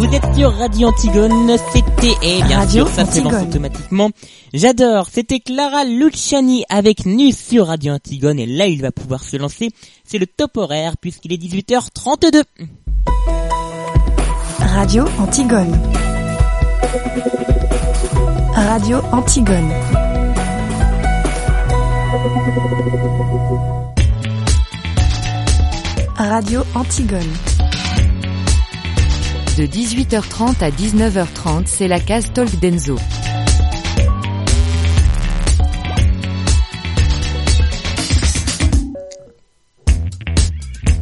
Vous êtes sur Radio Antigone, c'était, et bien sûr, ça se lance automatiquement. J'adore, c'était Clara Luciani avec Nu sur Radio Antigone, et là il va pouvoir se lancer. C'est le top horaire puisqu'il est 18h32. Radio Antigone. Radio Antigone. Radio Antigone. De 18h30 à 19h30, c'est la case Talk Denzo.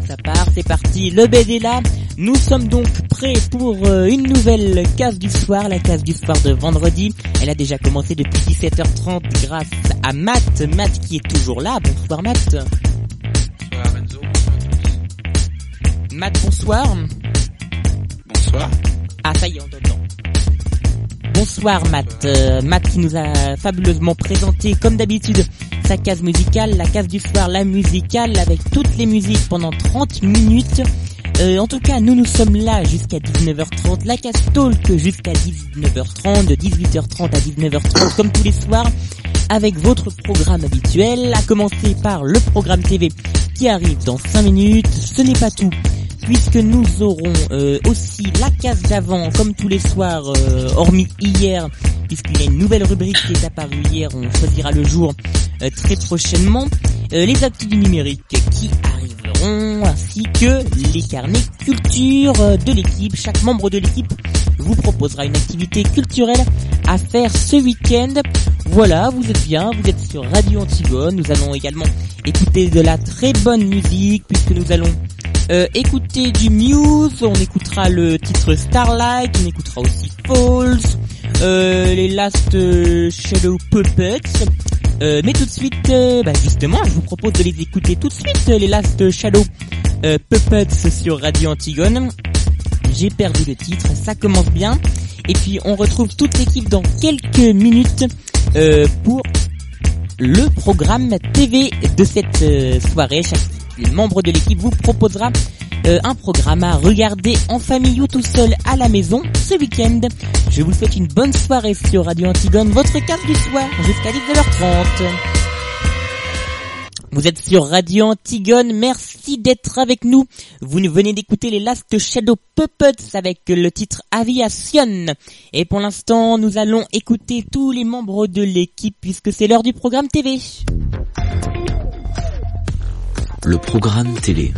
Ça part, c'est parti, le bed est là. Nous sommes donc prêts pour euh, une nouvelle case du soir, la case du soir de vendredi. Elle a déjà commencé depuis 17h30 grâce à Matt. Matt qui est toujours là. Bonsoir Matt. Bonsoir Enzo, bonsoir à tous. Matt, bonsoir. Bonsoir. Ah, ça y est, on t'entend. Bonsoir Matt. Euh, Matt qui nous a fabuleusement présenté, comme d'habitude, sa case musicale, la case du soir, la musicale, avec toutes les musiques pendant 30 minutes. Euh, en tout cas, nous nous sommes là jusqu'à 19h30, la case talk jusqu'à 19h30, de 18h30 à 19h30, comme tous les soirs, avec votre programme habituel, à commencer par le programme TV qui arrive dans 5 minutes. Ce n'est pas tout puisque nous aurons euh, aussi la case d'avant, comme tous les soirs, euh, hormis hier, puisqu'il y a une nouvelle rubrique qui est apparue hier, on choisira le jour euh, très prochainement, les actes du numérique qui arriveront, ainsi que les carnets culture de l'équipe. Chaque membre de l'équipe vous proposera une activité culturelle à faire ce week-end. Voilà, vous êtes bien, vous êtes sur Radio Antigone, nous allons également écouter de la très bonne musique, puisque nous allons euh, écoutez du Muse, on écoutera le titre Starlight, on écoutera aussi Falls, euh, les Last euh, Shadow Puppets. Euh, mais tout de suite, bah justement, je vous propose de les écouter tout de suite, les Last Shadow Puppets sur Radio Antigone. J'ai perdu le titre, ça commence bien. Et puis on retrouve toute l'équipe dans quelques minutes pour le programme TV de cette soirée. Les membres de l'équipe vous proposera euh, un programme à regarder en famille ou tout seul à la maison ce week-end. Je vous souhaite une bonne soirée sur Radio Antigone, votre carte du soir jusqu'à 19h30. Vous êtes sur Radio Antigone, merci d'être avec nous. Vous venez d'écouter les Last Shadow Puppets avec le titre Aviation. Et pour l'instant, nous allons écouter tous les membres de l'équipe puisque c'est l'heure du programme TV le programme télé.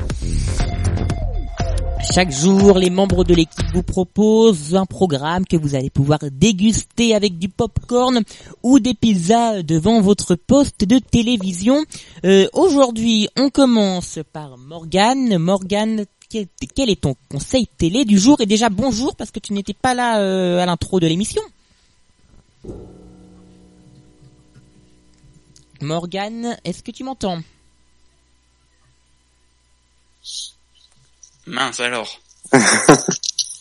Chaque jour, les membres de l'équipe vous proposent un programme que vous allez pouvoir déguster avec du popcorn ou des pizzas devant votre poste de télévision. Euh, aujourd'hui, on commence par Morgane. Morgane, quel est ton conseil télé du jour? Et déjà bonjour parce que tu n'étais pas là euh, à l'intro de l'émission. Morgane, est-ce que tu m'entends? Mince alors.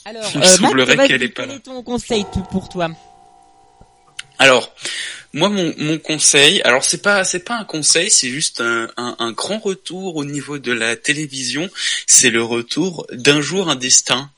alors, euh, quel est ton conseil pour toi Alors, moi mon, mon conseil, alors c'est pas c'est pas un conseil, c'est juste un, un, grand retour au niveau de la télévision. C'est le retour d'un jour un destin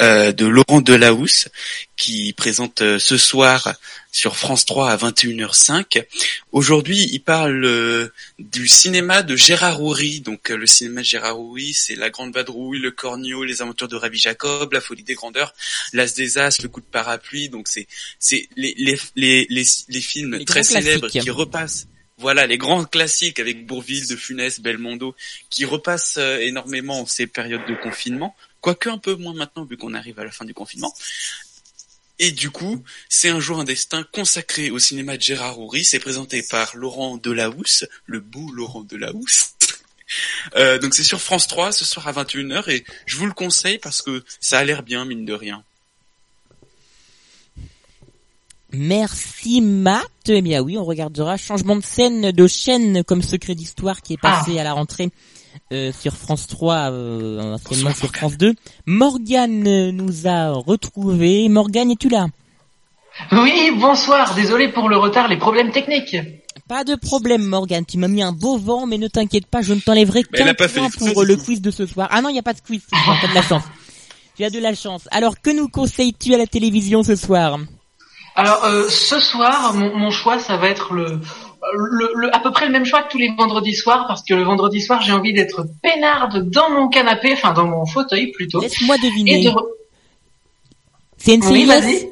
euh, de Laurent Delahousse qui présente euh, ce soir sur France 3 à 21h05. Aujourd'hui, il parle euh, du cinéma de Gérard Houry. Donc le cinéma de Gérard Houry, c'est La Grande Vadrouille, Le Cornio, Les Aventures de Rabbi Jacob, La Folie des Grandeurs, L'As des As, Le Coup de Parapluie. Donc c'est c'est les les les les, films très célèbres qui repassent voilà les grands classiques avec Bourville, De Funès, Belmondo, qui repassent énormément en ces périodes de confinement quoique un peu moins maintenant vu qu'on arrive à la fin du confinement. Et du coup, c'est un jour un destin consacré au cinéma de Gérard Houry. C'est présenté par Laurent Delahousse, le beau Laurent Delahousse. Euh, donc c'est sur France 3 ce soir à 21h et je vous le conseille parce que ça a l'air bien mine de rien. Merci Matt. Eh bien oui, on regardera changement de scène de chaîne comme secret d'histoire qui est passé ah. à la rentrée euh, sur France 3, euh, anciennement sur France 2. Morgane nous a retrouvé. Morgane, es-tu là? Oui, bonsoir. Désolé pour le retard, les problèmes techniques. Pas de problème, Morgane. Tu m'as mis un beau vent, mais ne t'inquiète pas, je ne t'enlèverai qu'un point pour le quiz de ce soir. Ah non, il n'y a pas de quiz. T'as de la chance. Tu as de la chance. Alors, que nous conseilles-tu à la télévision ce soir? Alors, euh, ce soir, mon, mon choix, ça va être le, le, le- à peu près le même choix que tous les vendredis soirs, parce que le vendredi soir, j'ai envie d'être peinarde dans mon canapé, enfin dans mon fauteuil plutôt. Laisse-moi deviner. de... re- C'est NCIS Oui, vas-y.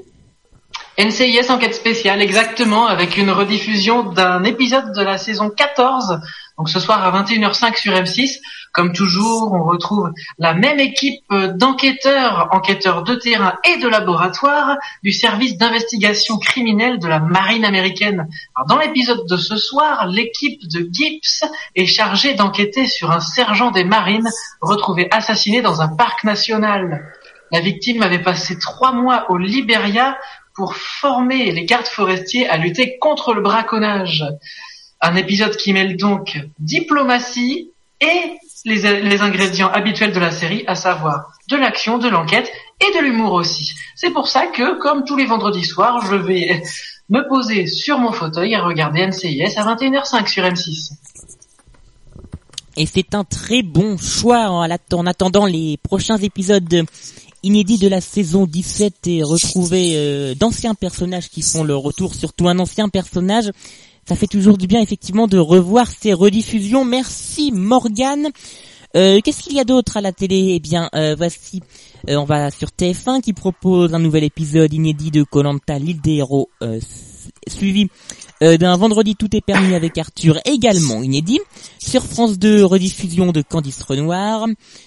NCIS enquête spéciale, exactement, avec une rediffusion d'un épisode de la saison 14. Donc ce soir à 21h05 sur M6. Comme toujours, on retrouve la même équipe euh, d'enquêteurs, enquêteurs de terrain et de laboratoire du service d'investigation criminelle de la marine américaine. Alors, dans l'épisode de ce soir, l'équipe de Gibbs est chargée d'enquêter sur un sergent des marines retrouvé assassiné dans un parc national. La victime avait passé trois mois au Liberia pour former les gardes forestiers à lutter contre le braconnage. Un épisode qui mêle donc diplomatie et les, ingrédients habituels de la série, à savoir de l'action, de l'enquête et de l'humour aussi. C'est pour ça que, comme tous les vendredis soirs, je vais me poser sur mon fauteuil et regarder NCIS à 21h05 sur M6. Et c'est un très bon choix en attendant les prochains épisodes inédits de la saison 17 et retrouver euh, d'anciens personnages qui font le retour, surtout un ancien personnage. Ça fait toujours du bien effectivement de revoir ces rediffusions. Merci Morgane. Euh, Qu'est-ce qu'il y a d'autre à la télé? Eh bien, euh, voici, euh, on va sur TF1 qui propose un nouvel épisode inédit de Colanta, l'île des héros, suivi d'un vendredi tout est permis avec Arthur, également inédit. Sur France 2, rediffusion de Candice Renoir.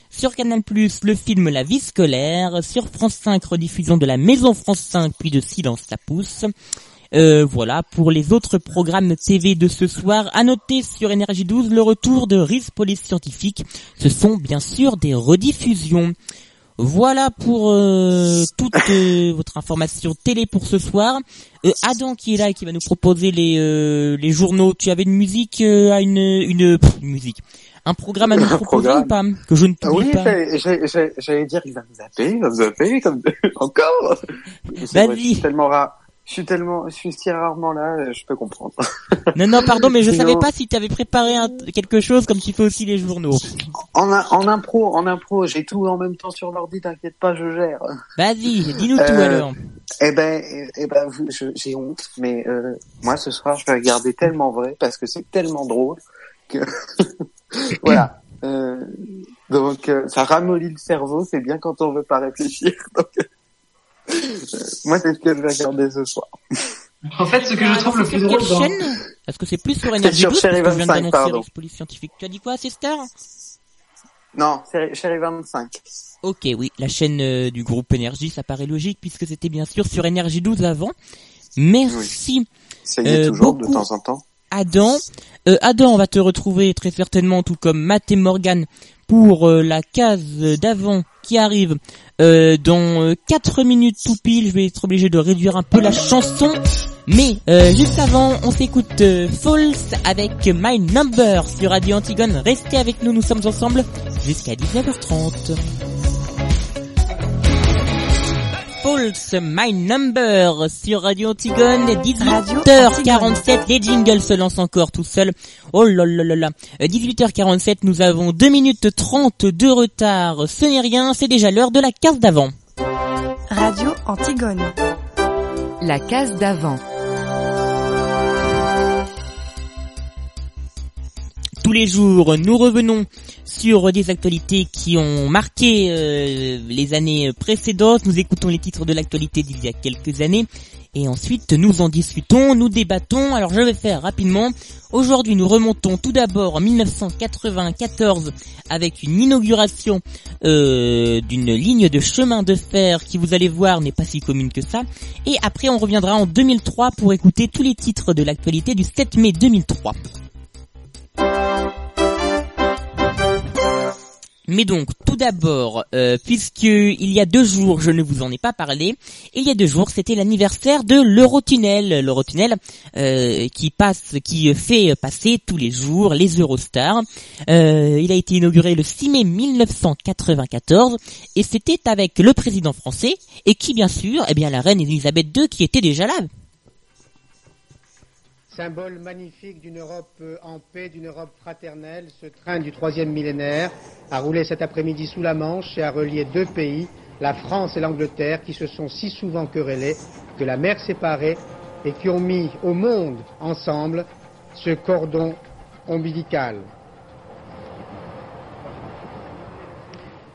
Sur Canal+, le film La vie scolaire. Sur France 5, rediffusion de La Maison France 5, puis de Silence la pousse. Euh, voilà, pour les autres programmes TV de ce soir, à noter sur Énergie 12 le retour de RIS Police Scientifique. Ce sont bien sûr des rediffusions. Voilà pour euh, toute euh, votre information télé pour ce soir. Euh, Adam qui est là et qui va nous proposer les euh, les journaux. Tu avais une musique à une une, pff, une musique, un programme à nous proposer ou pas. Que je ne Ah oui, pas. j'allais- dire, il va me zapper, il va me zapper, comme encore. Vas-y. Tellement rare. Je suis tellement, je suis si rarement là, euh, je peux comprendre. Non non pardon, mais je Sinon- savais pas si tu avais préparé un- quelque chose comme tu fais aussi les journaux. En, en impro, en impro, j'ai tout en même temps sur l'ordi, t'inquiète pas, je gère. Vas-y, dis-nous tout Euh, alors. Eh ben, eh- eh ben, j'ai honte, mais euh, moi ce soir, je vais regarder tellement vrai parce que c'est tellement drôle que voilà. Euh, donc, euh, ça ramollit le cerveau, c'est bien quand on veut pas réfléchir. Donc, moi, c'est ce que je vais regarder ce soir. En fait, ce que je trouve le plus Sur drôle quelle dans... chaîne Parce que c'est plus sur sur 12 parce Chérie que je viens 25, d'annoncer Police Scientifique. Tu as dit quoi, Sister? Non, c'est Chérie 25. Ok, oui, la chaîne euh, du groupe Énergie, ça paraît logique puisque c'était bien sûr sur Énergie 12 avant. Merci Ça y est Euh, toujours beaucoup. de temps en temps. Adam. Euh, Adam, on va te retrouver très certainement, tout comme Matt et Morgan, pour euh, la case d'avant qui arrive euh, dans 4 minutes tout pile. Je vais être obligé de réduire un peu la chanson. Mais euh, juste avant, on s'écoute euh, False avec My Number sur Radio Antigone. Restez avec nous, nous sommes ensemble jusqu'à 19h30. False My Number sur Radio Antigone, 18h47, les jingles se lancent encore tout seuls. Oh là là là là. Euh, 18h47, nous avons 2 minutes 30 de retard. Ce n'est rien, c'est déjà l'heure de la case d'avant. Radio Antigone. La case d'avant. Tous les jours, nous revenons sur des actualités qui ont marqué euh, les années précédentes. Nous écoutons les titres de l'actualité d'il y a quelques années. Et ensuite, nous en discutons, nous débattons. Alors, je vais faire rapidement. Aujourd'hui, nous remontons tout d'abord en 1994 avec une inauguration euh, d'une ligne de chemin de fer qui, vous allez voir, n'est pas si commune que ça. Et après, on reviendra en 2003 pour écouter tous les titres de l'actualité du 7 mai 2003. Mais donc, tout d'abord, euh, puisque il y a deux jours, je ne vous en ai pas parlé, il y a deux jours, c'était l'anniversaire de l'Eurotunnel, l'Eurotunnel euh, qui passe, qui fait passer tous les jours les Eurostars. Euh, il a été inauguré le 6 mai 1994 et c'était avec le président français et qui, bien sûr, eh bien la reine Elisabeth II qui était déjà là. Symbole magnifique d'une Europe euh, en paix, d'une Europe fraternelle, ce train du troisième millénaire a roulé cet après-midi sous la Manche et a relié deux pays, la France et l'Angleterre qui se sont si souvent querellés que la mer séparée et qui ont mis au monde ensemble ce cordon ombilical.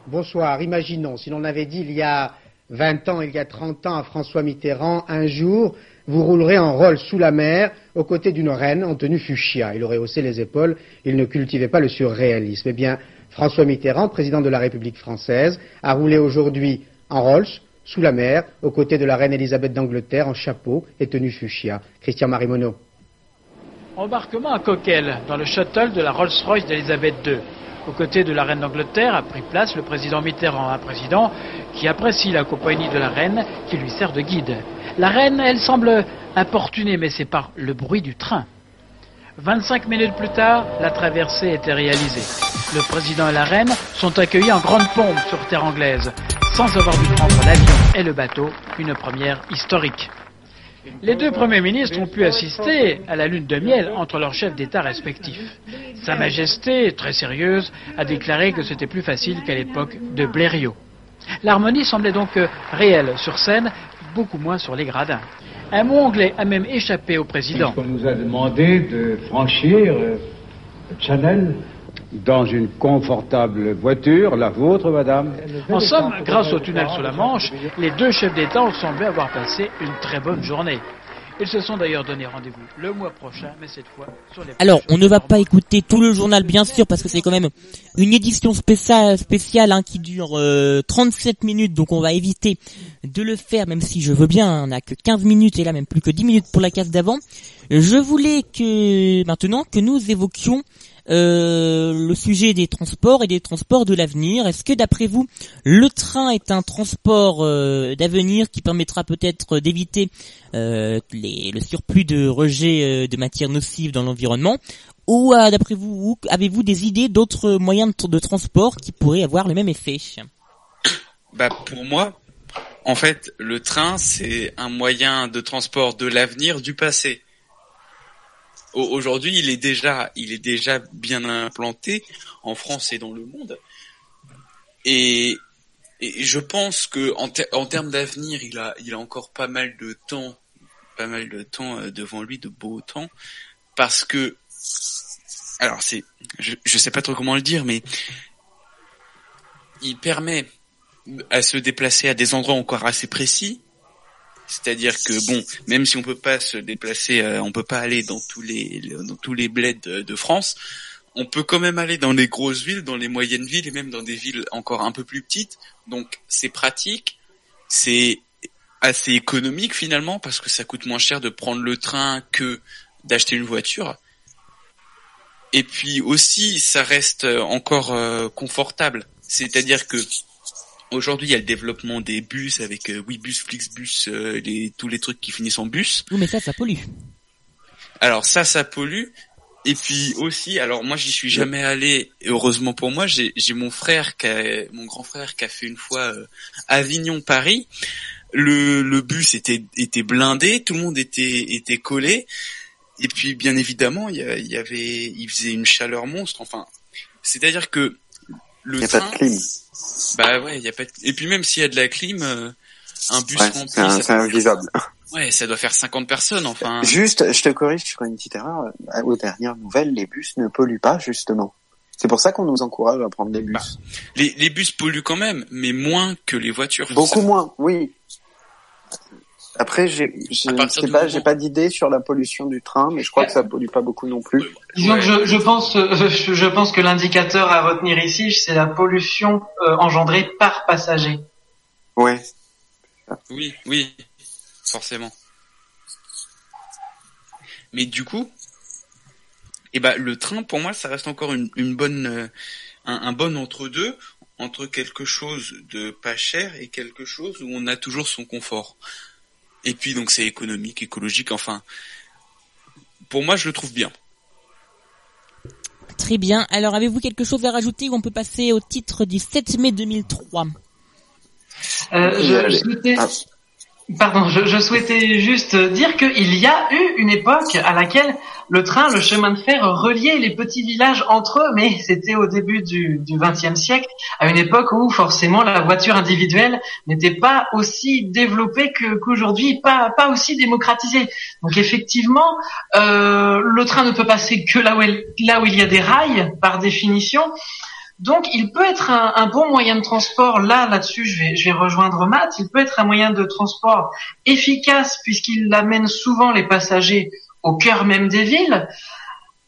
Bonsoir, imaginons si l'on avait dit il y a 20 ans, il y a 30 ans à François Mitterrand, un jour, vous roulerez en rôle sous la mer aux côtés d'une reine en tenue fuchsia. Il aurait haussé les épaules, il ne cultivait pas le surréalisme. Eh bien, François Mitterrand, président de la République française, a roulé aujourd'hui en Rolls, sous la mer, aux côtés de la reine Elisabeth d'Angleterre, en chapeau et tenue fuchsia. Christian Marimono. Embarquement à Coquel, dans le shuttle de la Rolls-Royce d'Elisabeth II. Aux côtés de la reine d'Angleterre a pris place le président Mitterrand, un président qui apprécie la compagnie de la reine qui lui sert de guide. La reine, elle semble importunée, mais c'est par le bruit du train. 25 minutes plus tard, la traversée était réalisée. Le président et la reine sont accueillis en grande pompe sur terre anglaise, sans avoir dû prendre l'avion et le bateau, une première historique. Les deux premiers ministres ont pu assister à la lune de miel entre leurs chefs d'État respectifs. Sa Majesté, très sérieuse, a déclaré que c'était plus facile qu'à l'époque de Blériot. L'harmonie semblait donc réelle sur scène, beaucoup moins sur les gradins. Un mot anglais a même échappé au président. On nous a demandé de franchir le Channel dans une confortable voiture, la vôtre, madame. En somme, grâce au tunnel sous la Manche, les deux chefs d'État ont semblé avoir passé une très bonne journée. Ils se sont d'ailleurs donné rendez-vous le mois prochain, mais cette fois sur les... Alors, on ne va pas écouter tout le journal, bien sûr, parce que c'est quand même une édition spéciale, spéciale hein, qui dure euh, 37 minutes, donc on va éviter de le faire, même si je veux bien, on n'a que 15 minutes, et là même plus que 10 minutes pour la case d'avant. Je voulais que, maintenant, que nous évoquions le sujet des transports et des transports de l'avenir. Est-ce que d'après vous, le train est un transport euh, d'avenir qui permettra peut-être d'éviter euh, le surplus de rejet euh, de matières nocives dans l'environnement? Ou euh, d'après vous, ou avez-vous des idées d'autres moyens de transport qui pourraient avoir le même effet? Bah pour moi, en fait, le train c'est un moyen de transport de l'avenir du passé. Au- Aujourd'hui, il est déjà, il est déjà bien implanté en France et dans le monde. Et, je pense que en, ter- termes d'avenir, il a, il a encore pas mal de temps, pas mal de temps euh, devant lui, de beau temps, parce que, alors c'est, je, je sais pas trop comment le dire, mais il permet à se déplacer à des endroits encore assez précis. C'est-à-dire que bon, même si on peut pas se déplacer, euh, on peut pas aller dans tous les dans tous les bleds de, France, on peut quand même aller dans les grosses villes, dans les moyennes villes et même dans des villes encore un peu plus petites. Donc c'est pratique, c'est assez économique finalement parce que ça coûte moins cher de prendre le train que d'acheter une voiture. Et puis aussi, ça reste encore euh, confortable. C'est-à-dire que aujourd'hui, il y a le développement des bus avec euh, Webus, Flixbus, euh, les, tous les trucs qui finissent en bus. Oui, mais ça, ça pollue. Alors ça, ça pollue. Et puis aussi, alors moi j'y suis jamais allé. et Heureusement pour moi, j'ai mon frère, qui a, mon grand frère, qui a fait une fois euh, Avignon Paris. Le, le bus était était blindé, tout le monde était était collé. Et puis bien évidemment, il y, a- il y avait, il faisait une chaleur monstre. Enfin, c'est-à-dire que le Il n'y a train, pas de clim. bah ouais, y a pas. De... Et puis même s'il y a de la clim, euh, un bus Ouais, rempli, c'est invivable. Ouais, ça doit faire 50 personnes. Enfin. Juste, je te corrige, je ferai une petite erreur. Aux dernières nouvelles, les bus ne polluent pas, justement. C'est pour ça qu'on nous encourage à prendre des bus. Bah, Les, les bus polluent quand même, mais moins que les voitures. Beaucoup Ça- moins, oui. Après, j'ai, sais pas, moment- j'ai pas d'idée sur la pollution du train, mais je crois que ça pollue pas beaucoup non plus. Disons que je, je pense, euh, je, je pense que l'indicateur à retenir ici, c'est la pollution euh, engendrée par passager. Ouais. Oui, oui, forcément. Mais du coup, eh ben le train pour moi ça reste encore une, une bonne, euh, un, un bon entre deux entre quelque chose de pas cher et quelque chose où on a toujours son confort. Et puis donc c'est économique, écologique, enfin. Pour moi je le trouve bien. Très bien. Alors, avez-vous quelque chose à rajouter ou on peut passer au titre du 7 mai 2003 Euh, je, allez. je souhaitais. Pardon, je, souhaitais juste dire qu'il y a eu une époque à laquelle le train, le chemin de fer reliait les petits villages entre eux, mais c'était au début du XXe siècle, à une époque où forcément la voiture individuelle n'était pas aussi développée qu'aujourd'hui, pas, pas aussi démocratisée. Donc effectivement, euh, le train ne peut passer que là où il y a des rails, par définition. Donc, il peut être un, bon moyen de transport. Là, là-dessus, je vais, je vais rejoindre Matt. Il peut être un moyen de transport efficace puisqu'il amène souvent les passagers au cœur même des villes.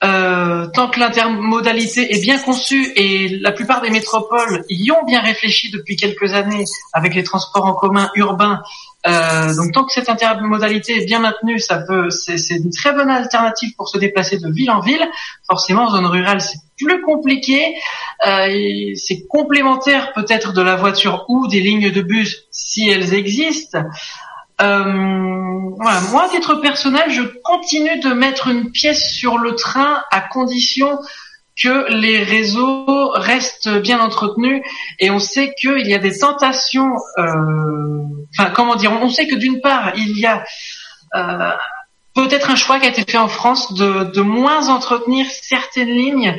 Euh, tant que l'intermodalité est bien conçue et la plupart des métropoles y ont bien réfléchi depuis quelques années avec les transports en commun urbains, euh, donc tant que cette intermodalité est bien maintenue, ça peut, c'est une très bonne alternative pour se déplacer de ville en ville. Forcément, en zone rurale, c'est plus compliqué. Euh, c'est complémentaire peut-être de la voiture ou des lignes de bus si elles existent. Euh, voilà. Moi, à titre personnel, je continue de mettre une pièce sur le train à condition que les réseaux restent bien entretenus et on sait qu'il y a des tentations. Euh, enfin, comment dire On sait que d'une part, il y a euh, peut-être un choix qui a été fait en France de, de moins entretenir certaines lignes.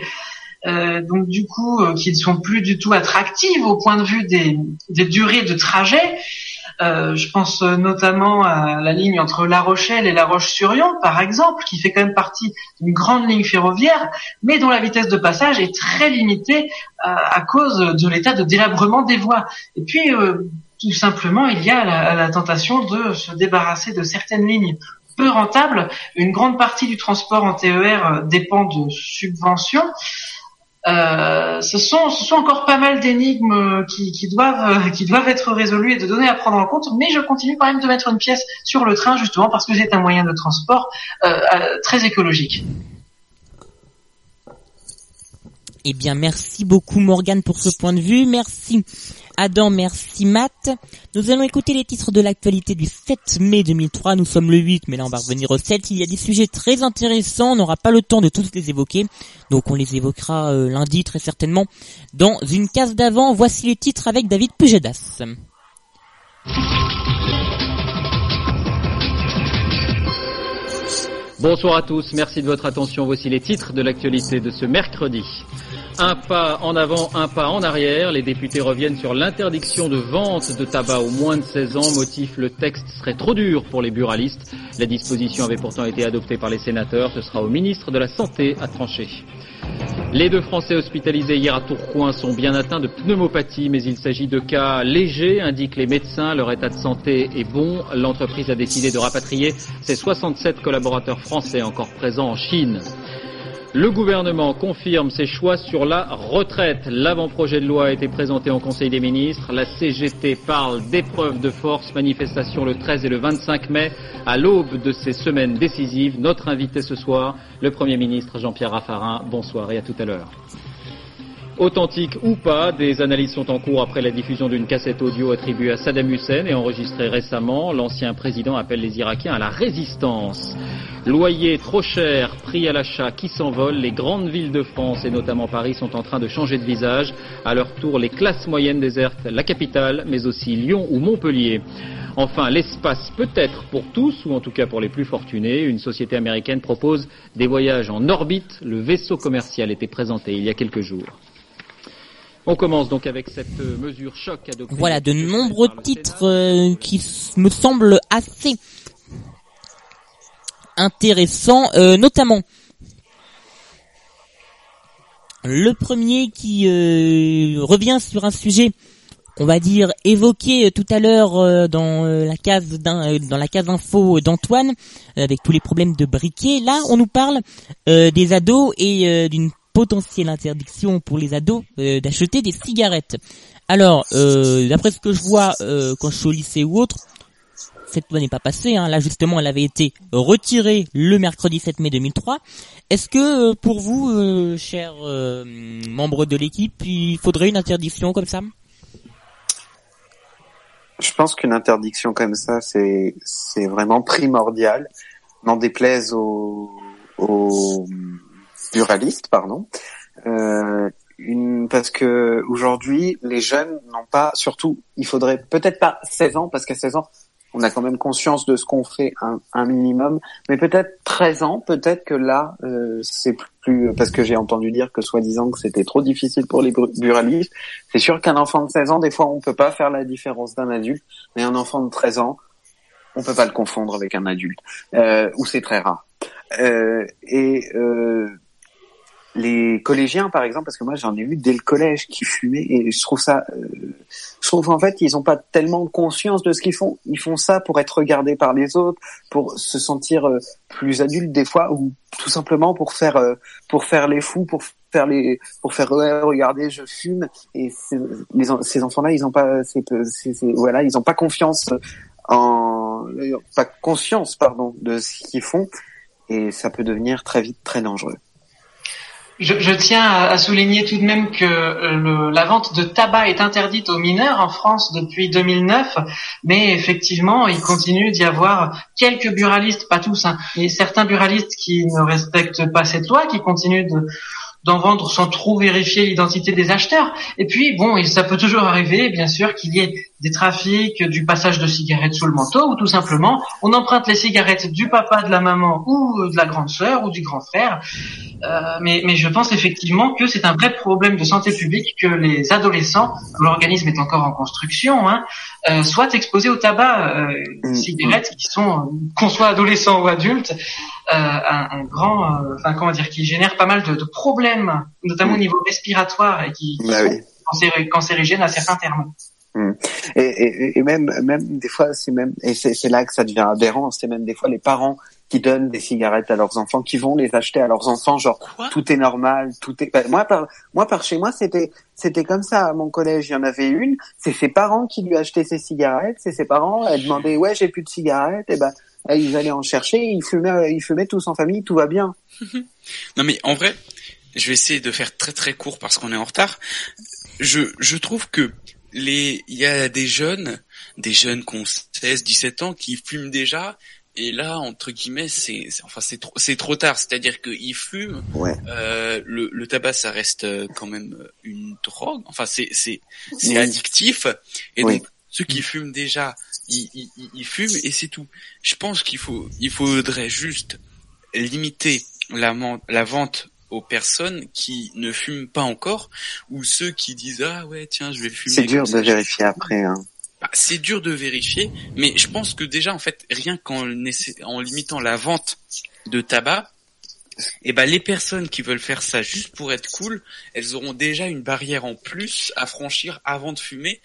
Euh, donc du coup, euh, qui ne sont plus du tout attractives au point de vue des, des durées de trajet. Euh, je pense notamment à la ligne entre La Rochelle et La Roche-sur-Yon, par exemple, qui fait quand même partie d'une grande ligne ferroviaire, mais dont la vitesse de passage est très limitée euh, à cause de l'état de délabrement des voies. Et puis, euh, tout simplement, il y a la tentation de se débarrasser de certaines lignes peu rentables. Une grande partie du transport en TER dépend de subventions. Euh, ce sont encore pas mal d'énigmes qui, qui doivent qui doivent être résolues et de données à prendre en compte, mais je continue quand même de mettre une pièce sur le train justement parce que c'est un moyen de transport euh, euh très écologique. Eh bien, merci beaucoup Morgane pour ce point de vue. Merci Adam, merci Matt. Nous allons écouter les titres de l'actualité du 7 mai 2003. Nous sommes le 8, mais là on va revenir au 7. Il y a des sujets très intéressants. On n'aura pas le temps de tous les évoquer. Donc on les évoquera euh, lundi très certainement. Dans une case d'avant, voici les titres avec David Pugedas. Bonsoir à tous, merci de votre attention. Voici les titres de l'actualité de ce mercredi. Un pas en avant, un pas en arrière. Les députés reviennent sur l'interdiction de vente de tabac aux moins de 16 ans. Motif, le texte serait trop dur pour les buralistes. La disposition avait pourtant été adoptée par les sénateurs. Ce sera au ministre de la Santé à trancher. Les deux Français hospitalisés hier à Tourcoing sont bien atteints de pneumopathie, mais il s'agit de cas légers, indiquent les médecins. Leur état de santé est bon. L'entreprise a décidé de rapatrier ses 67 collaborateurs français encore présents en Chine. Le gouvernement confirme ses choix sur la retraite. L'avant-projet de loi a été présenté en Conseil des ministres. La CGT parle d'épreuves de force, manifestation le 13 et le 25 mai, à l'aube de ces semaines décisives. Notre invité ce soir, le Premier ministre Jean-Pierre Raffarin. Bonsoir et à tout à l'heure. Authentique ou pas, des analyses sont en cours après la diffusion d'une cassette audio attribuée à Saddam Hussein et enregistrée récemment. L'ancien président appelle les Irakiens à la résistance. Loyer trop cher, prix à l'achat qui s'envole, les grandes villes de France et notamment Paris sont en train de changer de visage. À leur tour, les classes moyennes désertent la capitale, mais aussi Lyon ou Montpellier. Enfin, l'espace peut-être pour tous, ou en tout cas pour les plus fortunés. Une société américaine propose des voyages en orbite. Le vaisseau commercial était présenté il y a quelques jours. On commence donc avec cette euh, mesure choc adoptée. Voilà, de nombreux titres euh, qui me semblent assez intéressants, euh, notamment le premier qui revient sur un sujet on va dire évoqué tout à l'heure dans la case dans la case info d'Antoine avec tous les problèmes de briquet. Là, on nous parle des ados et d'une potentielle interdiction pour les ados euh, d'acheter des cigarettes. Alors, euh, d'après ce que je vois euh, quand je suis au lycée ou autre, cette loi n'est pas passée. Hein. Là, justement, elle avait été retirée le mercredi 7 mai 2003. Est-ce que pour vous, chers membres de l'équipe, il faudrait une interdiction comme ça? Je pense qu'une interdiction comme ça, c'est vraiment primordial. N'en déplaise aux pluraliste, pardon. Euh, une, parce que aujourd'hui, les jeunes n'ont pas, surtout, il faudrait peut-être pas 16 ans, parce qu'à 16 ans, on a quand même conscience de ce qu'on fait un, un, minimum. Mais peut-être 13 ans, peut-être que là, euh, c'est plus parce que j'ai entendu dire que soi-disant que c'était trop difficile pour les buralistes. C'est sûr qu'un enfant de 16 ans, des fois, on peut pas faire la différence d'un adulte, mais un enfant de 13 ans, on peut pas le confondre avec un adulte, euh, ou c'est très rare. Euh, et euh, les collégiens, par exemple, parce que moi j'en ai vu dès le collège qui fumaient et je trouve ça, euh, je trouve en fait ils ont pas tellement conscience de ce qu'ils font. Ils font ça pour être regardés par les autres, pour se sentir euh, plus adultes des fois, ou tout simplement pour faire euh, pour faire les fous, pour faire les pour faire ouais, regardez je fume et ces enfants-là ils ont pas c'est voilà ils ont pas confiance en pas conscience pardon de ce qu'ils font et ça peut devenir très vite très dangereux. Je, tiens à, souligner tout de même que euh, le, la vente de tabac est interdite aux mineurs en France depuis 2009, mais effectivement, il continue d'y avoir quelques buralistes, pas tous, hein, mais certains buralistes qui ne respectent pas cette loi, qui continuent de d'en vendre sans trop vérifier l'identité des acheteurs. Et puis, bon, ça peut toujours arriver, bien sûr, qu'il y ait des trafics, du passage de cigarettes sous le manteau, ou tout simplement, on emprunte les cigarettes du papa, de la maman, ou de la grande sœur, ou du grand frère. Euh, mais, mais je pense effectivement que c'est un vrai problème de santé publique que les adolescents, l'organisme est encore en construction, hein, euh, soient exposés au tabac, euh, mmh, cigarettes qui sont, qu'on soit adolescent ou adulte, euh, un, un, grand, euh, enfin comment dire, qui génère pas mal de, de problèmes, notamment au niveau respiratoire et qui, qui bah sont cancérigènes à certains termes. Hmm. Et, et, et, même, même des fois, c'est même, et c'est là que ça devient aberrant. C'est même des fois les parents qui donnent des cigarettes à leurs enfants, qui vont les acheter à leurs enfants, genre tout est normal, tout est. moi, par, moi, par chez moi, c'était, c'était comme ça. À mon collège, il y en avait une. C'est ses parents qui lui achetaient ses cigarettes. C'est ses parents. Elle demandait, ouais, j'ai plus de cigarettes. Et ben, ils allaient en chercher, ils fumaient, ils fumaient tous en famille, tout va bien. non mais en vrai, je vais essayer de faire très très court parce qu'on est en retard. Je, je trouve que les, il y a des jeunes, des jeunes qui ont 16, 17 ans qui fument déjà. Et là, entre guillemets, c'est, enfin, c'est trop, c'est trop tard. C'est-à-dire qu'ils fument. Ouais. Euh, le, le tabac, ça reste quand même une drogue. Enfin, c'est, c'est, c'est addictif. Et donc, ceux qui fument déjà, ils, fument et c'est tout. Je pense qu'il faut, il faudrait juste limiter la, la vente aux personnes qui ne fument pas encore ou ceux qui disent ah ouais tiens je vais fumer. C'est dur de vérifier après. Hein. Bah, c'est dur de vérifier, mais je pense que déjà en fait rien qu'en en limitant la vente de tabac, et eh ben les personnes qui veulent faire ça juste pour être cool, elles auront déjà une barrière en plus à franchir avant de fumer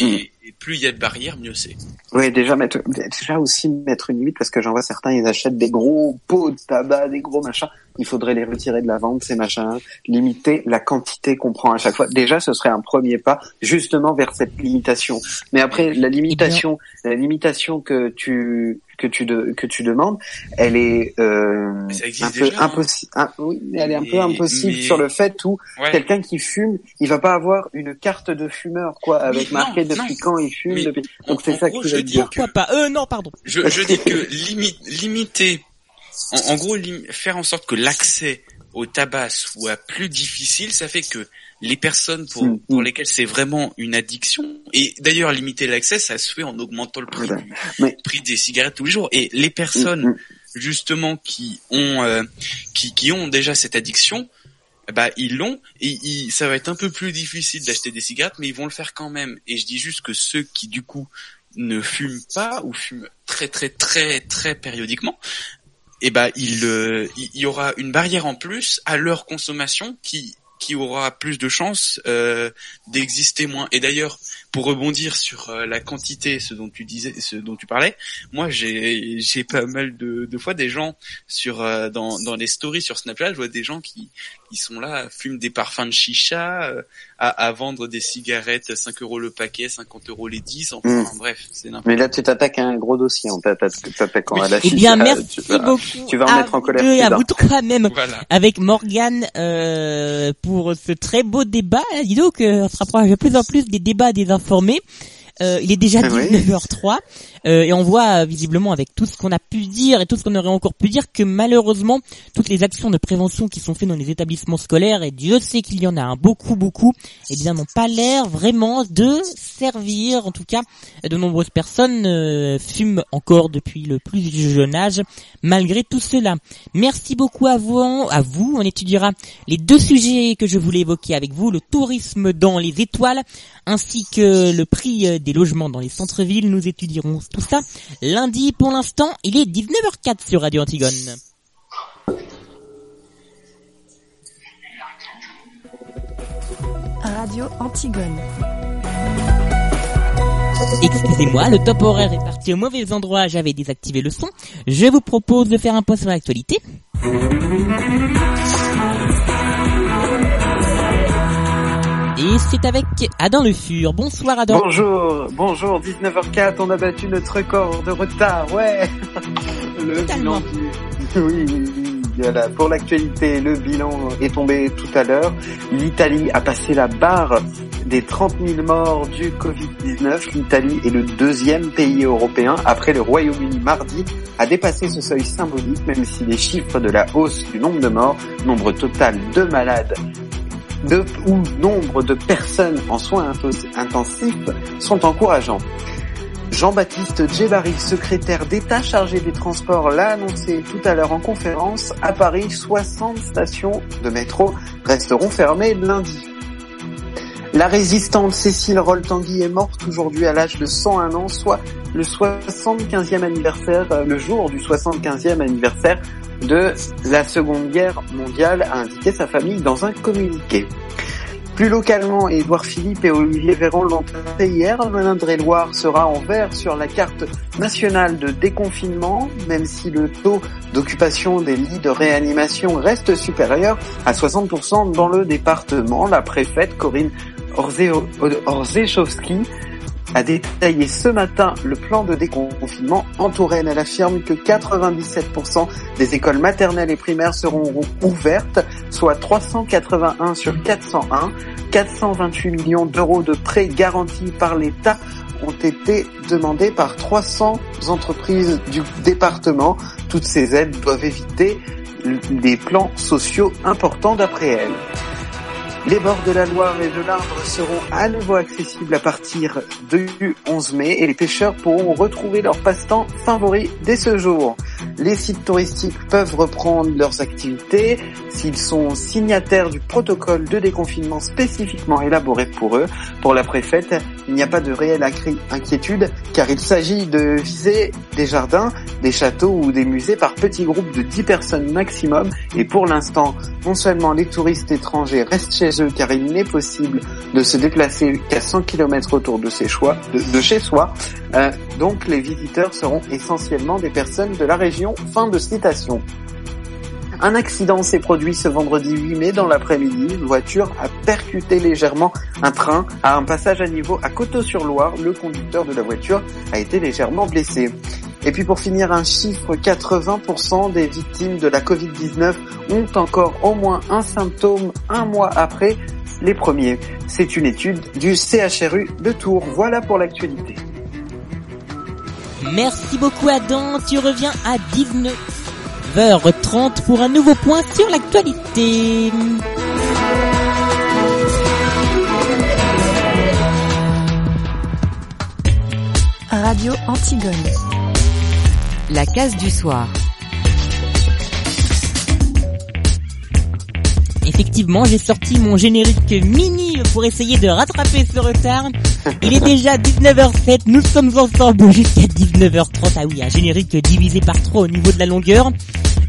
Hmm. Et, plus il y a de barrières, mieux c'est. Oui, déjà mettre, déjà aussi mettre une limite parce que j'en vois certains, ils achètent des gros pots de tabac, des gros machins. Il faudrait les retirer de la vente ces machins, limiter la quantité qu'on prend à chaque fois. Déjà, ce serait un premier pas justement vers cette limitation. Mais après, la limitation, eh la limitation que tu que tu de, que tu demandes, elle est euh, un peu impossible. oui, elle est un peu impossible sur le fait où quelqu'un qui fume, il va pas avoir une carte de fumeur quoi avec marqué depuis quand il fume. Depuis... Donc c'est ça que je veux dire. Pourquoi pas? Euh non, pardon. Je, je dis que limiter, en, en gros, faire en sorte que l'accès au tabac soit plus difficile, ça fait que les personnes pour, mm, pour mm. lesquelles c'est vraiment une addiction, et d'ailleurs limiter l'accès, ça se fait en augmentant le prix, prix des cigarettes tous les jours. Et les personnes mm, justement qui ont euh, qui, qui ont déjà cette addiction, bah ils l'ont et ça va être un peu plus difficile d'acheter des cigarettes, mais ils vont le faire quand même. Et je dis juste que ceux qui du coup ne fument pas ou fument très très très très périodiquement, eh ben il, euh, il y aura une barrière en plus à leur consommation qui qui aura plus de chances euh, d'exister moins. Et d'ailleurs, pour rebondir sur euh, la quantité, ce dont tu disais, ce dont tu parlais, moi j'ai j'ai pas mal de, fois des gens sur euh, dans dans les stories sur Snapchat, je vois des gens qui qui sont là, fument des parfums de chicha, euh, à, à, vendre des cigarettes 5 euros le paquet, 50 euros les 10, enfin hmm. bref, c'est n'importe Mais là tu t'attaques à un gros dossier, on t'attaque à la chicha. Eh bien merci beaucoup. Tu vas en mettre en colère. Deux, à vous trois même, avec Morgane pour ce très beau débat. Dis donc, on se rapproche de plus en plus des débats des informés. Euh, il est déjà Ah oui. 19h03 euh, et on voit euh, visiblement avec tout ce qu'on a pu dire et tout ce qu'on aurait encore pu dire que malheureusement toutes les actions de prévention qui sont faites dans les établissements scolaires et Dieu sait qu'il y en a un beaucoup beaucoup eh bien n'ont pas l'air vraiment de servir en tout cas de nombreuses personnes euh, fument encore depuis le plus jeune âge malgré tout cela. Merci beaucoup à vous, à vous. On étudiera les deux sujets que je voulais évoquer avec vous, le tourisme dans les étoiles ainsi que le prix euh, des logements dans les centres-villes. Nous étudierons tout ça lundi. Pour l'instant, il est 19h04 sur Radio Antigone. Radio Antigone. Excusez-moi, le top horaire est parti au mauvais endroit, j'avais désactivé le son. Je vous propose de faire un point sur l'actualité. Et c'est avec Adam Le Fur. Bonsoir Adam. Bonjour, bonjour, 19h04, on a battu notre record de retard, ouais Le Totalement. bilan du- Oui, oui, oui, voilà. Pour l'actualité, le bilan est tombé tout à l'heure. L'Italie a passé la barre des 30 000 morts du Covid-19. L'Italie est le deuxième pays européen, après le Royaume-Uni mardi, à dépasser ce seuil symbolique, même si les chiffres de la hausse du nombre de morts, nombre total de malades de, ou nombre de personnes en soins intensifs sont encourageants. Jean-Baptiste Djebari, secrétaire d'État chargé des transports, l'a annoncé tout à l'heure en conférence. À Paris, 60 stations de métro resteront fermées lundi. La résistante Cécile Roll-Tanguy est morte aujourd'hui à l'âge de 101 ans, soit le 75e anniversaire, euh, le jour du 75e anniversaire de la Seconde Guerre mondiale, a indiqué sa famille dans un communiqué. Plus localement, Édouard Philippe et Olivier Véran l'ont annoncé hier, l'Indre-et-Loire sera en vert sur la carte nationale de déconfinement, même si le taux d'occupation des lits de réanimation reste supérieur à 60% dans le département. La préfète Corinne Orzechowski a détaillé ce matin le plan de déconfinement en Touraine. Elle affirme que 97% des écoles maternelles et primaires seront ouvertes, soit 381 sur 401. 428 millions d'euros de prêts garantis par l'État ont été demandés par 300 entreprises du département. Toutes ces aides doivent éviter des plans sociaux importants d'après elle. Les bords de la Loire et de l'Indre seront à nouveau accessibles à partir du 11 mai et les pêcheurs pourront retrouver leur passe-temps favori dès ce jour. Les sites touristiques peuvent reprendre leurs activités s'ils sont signataires du protocole de déconfinement spécifiquement élaboré pour eux. Pour la préfète, il n'y a pas de réelle inquiétude car il s'agit de viser des jardins, des châteaux ou des musées par petits groupes de 10 personnes maximum et pour l'instant, non seulement les touristes étrangers restent chez car il n'est possible de se déplacer qu'à 100 km autour de, ses choix, de, de chez soi, euh, donc les visiteurs seront essentiellement des personnes de la région. Fin de citation. Un accident s'est produit ce vendredi 8 mai dans l'après-midi. Une voiture a percuté légèrement un train à un passage à niveau à Coteau-sur-Loire. Le conducteur de la voiture a été légèrement blessé. Et puis pour finir, un chiffre, 80% des victimes de la Covid-19 ont encore au moins un symptôme un mois après les premiers. C'est une étude du CHRU de Tours. Voilà pour l'actualité. Merci beaucoup Adam, tu reviens à 19h30 pour un nouveau point sur l'actualité. Radio Antigone. La case du soir. Effectivement, j'ai sorti mon générique mini pour essayer de rattraper ce retard. Il est déjà 19h07, nous sommes ensemble jusqu'à 19h30. Ah oui, un générique divisé par 3 au niveau de la longueur.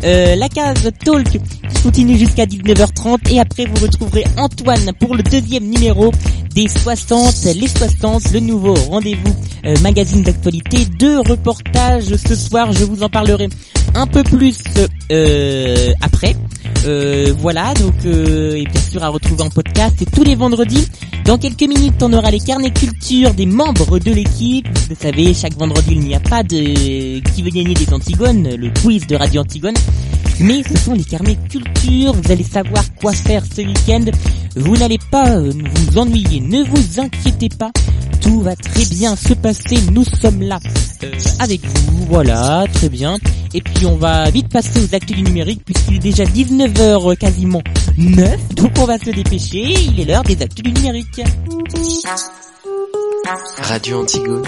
Euh, la case Talk continue jusqu'à 19h30 et après vous retrouverez Antoine pour le deuxième numéro des 60, les 60, le nouveau rendez-vous euh, magazine d'actualité. Deux reportages ce soir, je vous en parlerai un peu plus euh, après. Voilà, donc et bien sûr à retrouver en podcast et tous les vendredis. Dans quelques minutes, on aura les carnets culture des membres de l'équipe. Vous savez, chaque vendredi, il n'y a pas de qui veut gagner des Antigones, le quiz de Radio Antigone. Mais ce sont les carnets culture. Vous allez savoir quoi faire ce week-end. Vous n'allez pas vous ennuyer. Ne vous inquiétez pas. Tout va très bien se passer. Nous sommes là euh, avec vous, voilà, très bien. Et puis on va vite passer aux actus du numérique puisqu'il est déjà 19h quasiment 9, donc on va se dépêcher. Il est l'heure des actus du numérique. Radio Antigone.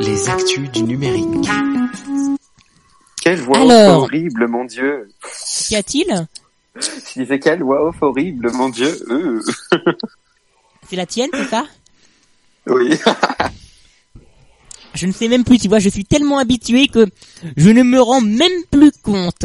Les actus du numérique. Quelle voix Alors. off horrible, mon Dieu. Qu'y a-t-il? Je disais quelle voix off horrible, mon Dieu. Euh. C'est la tienne, c'est ça Oui. Je ne sais même plus, tu vois, je suis tellement habitué que je ne me rends même plus compte.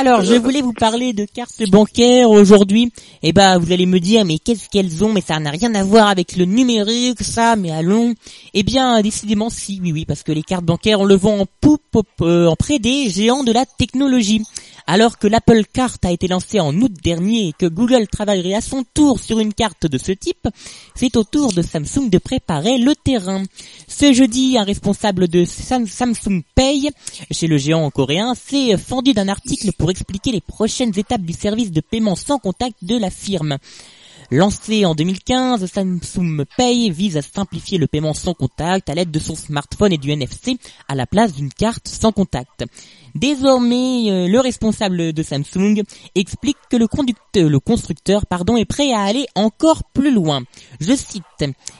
Alors, je voulais vous parler de cartes bancaires aujourd'hui. Eh ben, vous allez me dire, mais qu'est-ce qu'elles ont? Mais ça n'a rien à voir avec le numérique, ça. Mais allons. Eh bien, décidément, si, oui, oui, parce que les cartes bancaires, on le vend en poupe, euh, en près des géants de la technologie. Alors que l'Apple Card a été lancé en août dernier et que Google travaillerait à son tour sur une carte de ce type, c'est au tour de Samsung de préparer le terrain. Ce jeudi, un responsable de Sam- Samsung Pay, chez le géant coréen, s'est fendu d'un article pour expliquer les prochaines étapes du service de paiement sans contact de la firme. Lancé en 2015, Samsung Pay vise à simplifier le paiement sans contact à l'aide de son smartphone et du NFC à la place d'une carte sans contact. Désormais, euh, le responsable de Samsung explique que le, conducteur, le constructeur pardon, est prêt à aller encore plus loin. Je cite,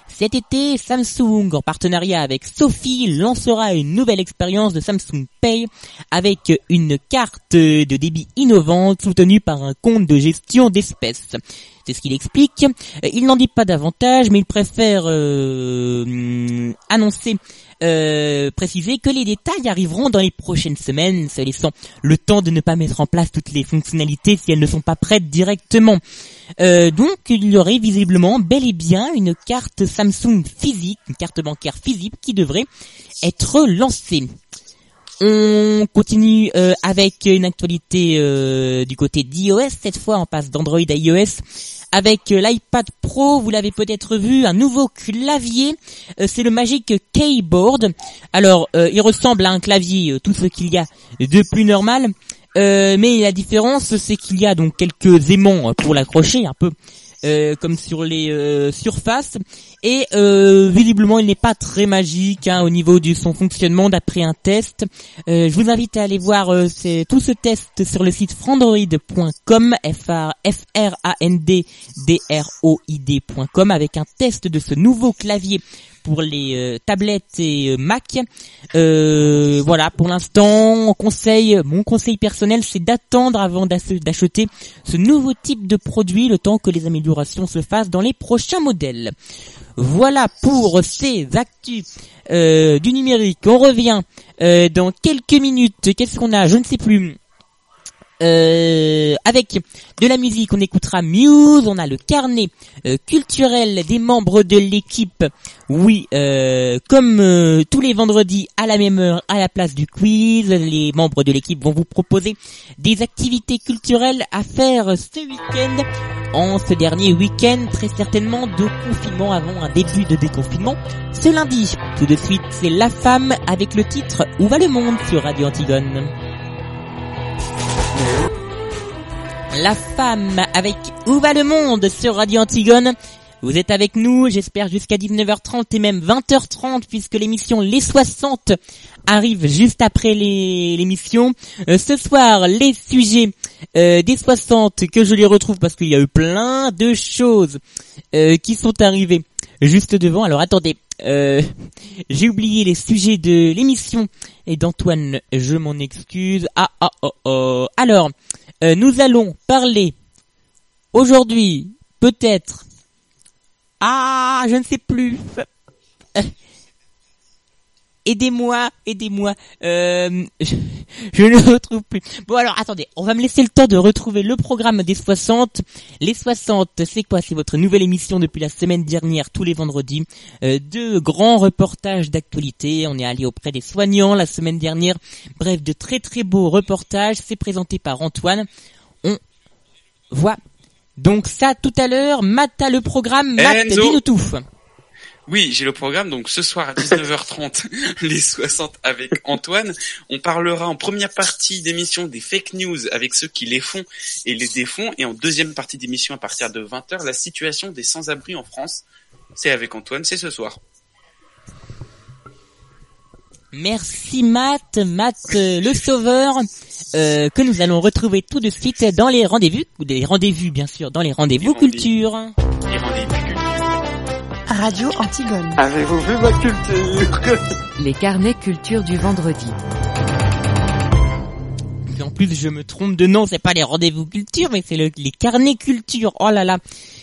cet été, Samsung, en partenariat avec Sophie, lancera une nouvelle expérience de Samsung Pay avec une carte de débit innovante soutenue par un compte de gestion d'espèces. C'est ce qu'il explique. Euh, Il n'en dit pas davantage, mais il préfère euh, hum, annoncer, euh, préciser que les détails arriveront dans les prochaines semaines, se laissant le temps de ne pas mettre en place toutes les fonctionnalités si elles ne sont pas prêtes directement. Euh, donc il y aurait visiblement bel et bien une carte Samsung physique, une carte bancaire physique qui devrait être lancée. On continue euh, avec une actualité euh, du côté d'iOS. Cette fois, on passe d'Android à iOS. Avec euh, l'iPad Pro, vous l'avez peut-être vu, un nouveau clavier. C'est le Magic Keyboard. Alors, il ressemble à un clavier, tout ce qu'il y a de plus normal. Mais la différence, c'est qu'il y a donc quelques aimants pour l'accrocher, un peu euh, comme sur les euh, surfaces. Et euh, visiblement, il n'est pas très magique hein, au niveau de son fonctionnement d'après un test. Je vous invite à aller voir tout ce test sur le site frandroid.com, f r a n d d r o i d.com avec un test de ce nouveau clavier pour les euh, tablettes et euh, Mac. Euh, voilà, pour l'instant, on conseille, mon conseil personnel, c'est d'attendre avant d'ach- d'acheter ce nouveau type de produit, le temps que les améliorations se fassent dans les prochains modèles. Voilà pour ces actus du numérique. On revient dans quelques minutes. Qu'est-ce qu'on a? Je ne sais plus. Euh, avec de la musique, on écoutera Muse, on a le carnet euh, culturel des membres de l'équipe. Oui, euh, comme euh, tous les vendredis à la même heure, à la place du quiz, les membres de l'équipe vont vous proposer des activités culturelles à faire ce week-end. En ce dernier week-end, très certainement de confinement avant un début de déconfinement. Ce lundi, tout de suite, c'est La Femme avec le titre Où va le monde sur Radio Antigone. La femme avec Où va le monde sur Radio Antigone. Vous êtes avec nous, j'espère jusqu'à 19h30 et même 20h30 puisque l'émission Les 60 arrive juste après l'émission. Euh, ce soir, les sujets euh, des 60 que je les retrouve parce qu'il y a eu plein de choses euh, qui sont arrivées juste devant. Alors attendez, euh, j'ai oublié les sujets de l'émission et d'Antoine, je m'en excuse. Ah ah oh oh. Alors, euh, nous allons parler aujourd'hui, peut-être. Ah, je ne sais plus. Aidez-moi, aidez-moi. Euh, je, je ne retrouve plus. Bon alors, attendez, on va me laisser le temps de retrouver le programme des 60. Les 60, c'est quoi? C'est votre nouvelle émission depuis la semaine dernière, tous les vendredis. Euh, deux grands reportages d'actualité. On est allé auprès des soignants la semaine dernière. Bref, de très très beaux reportages. C'est présenté par Antoine. On voit donc ça tout à l'heure. Matt a le programme. Matt, dis-nous tout. Oui, j'ai le programme. Donc ce soir à 19h30, les 60 avec Antoine. On parlera en première partie d'émission des fake news avec ceux qui les font et les défont. Et en deuxième partie d'émission à partir de 20h, la situation des sans-abri en France. c'est avec Antoine, c'est ce soir. Merci Matt, Matt euh, le sauveur, euh, que nous allons retrouver tout de suite dans les rendez-vous, ou des rendez-vous bien sûr, dans les rendez-vous culture. Les rendez-vous Radio Antigone. Avez-vous vu ma culture? Les carnets culture du vendredi. Et en plus je me trompe de nom, c'est pas les rendez-vous culture, mais c'est le- les carnets culture. Oh là là,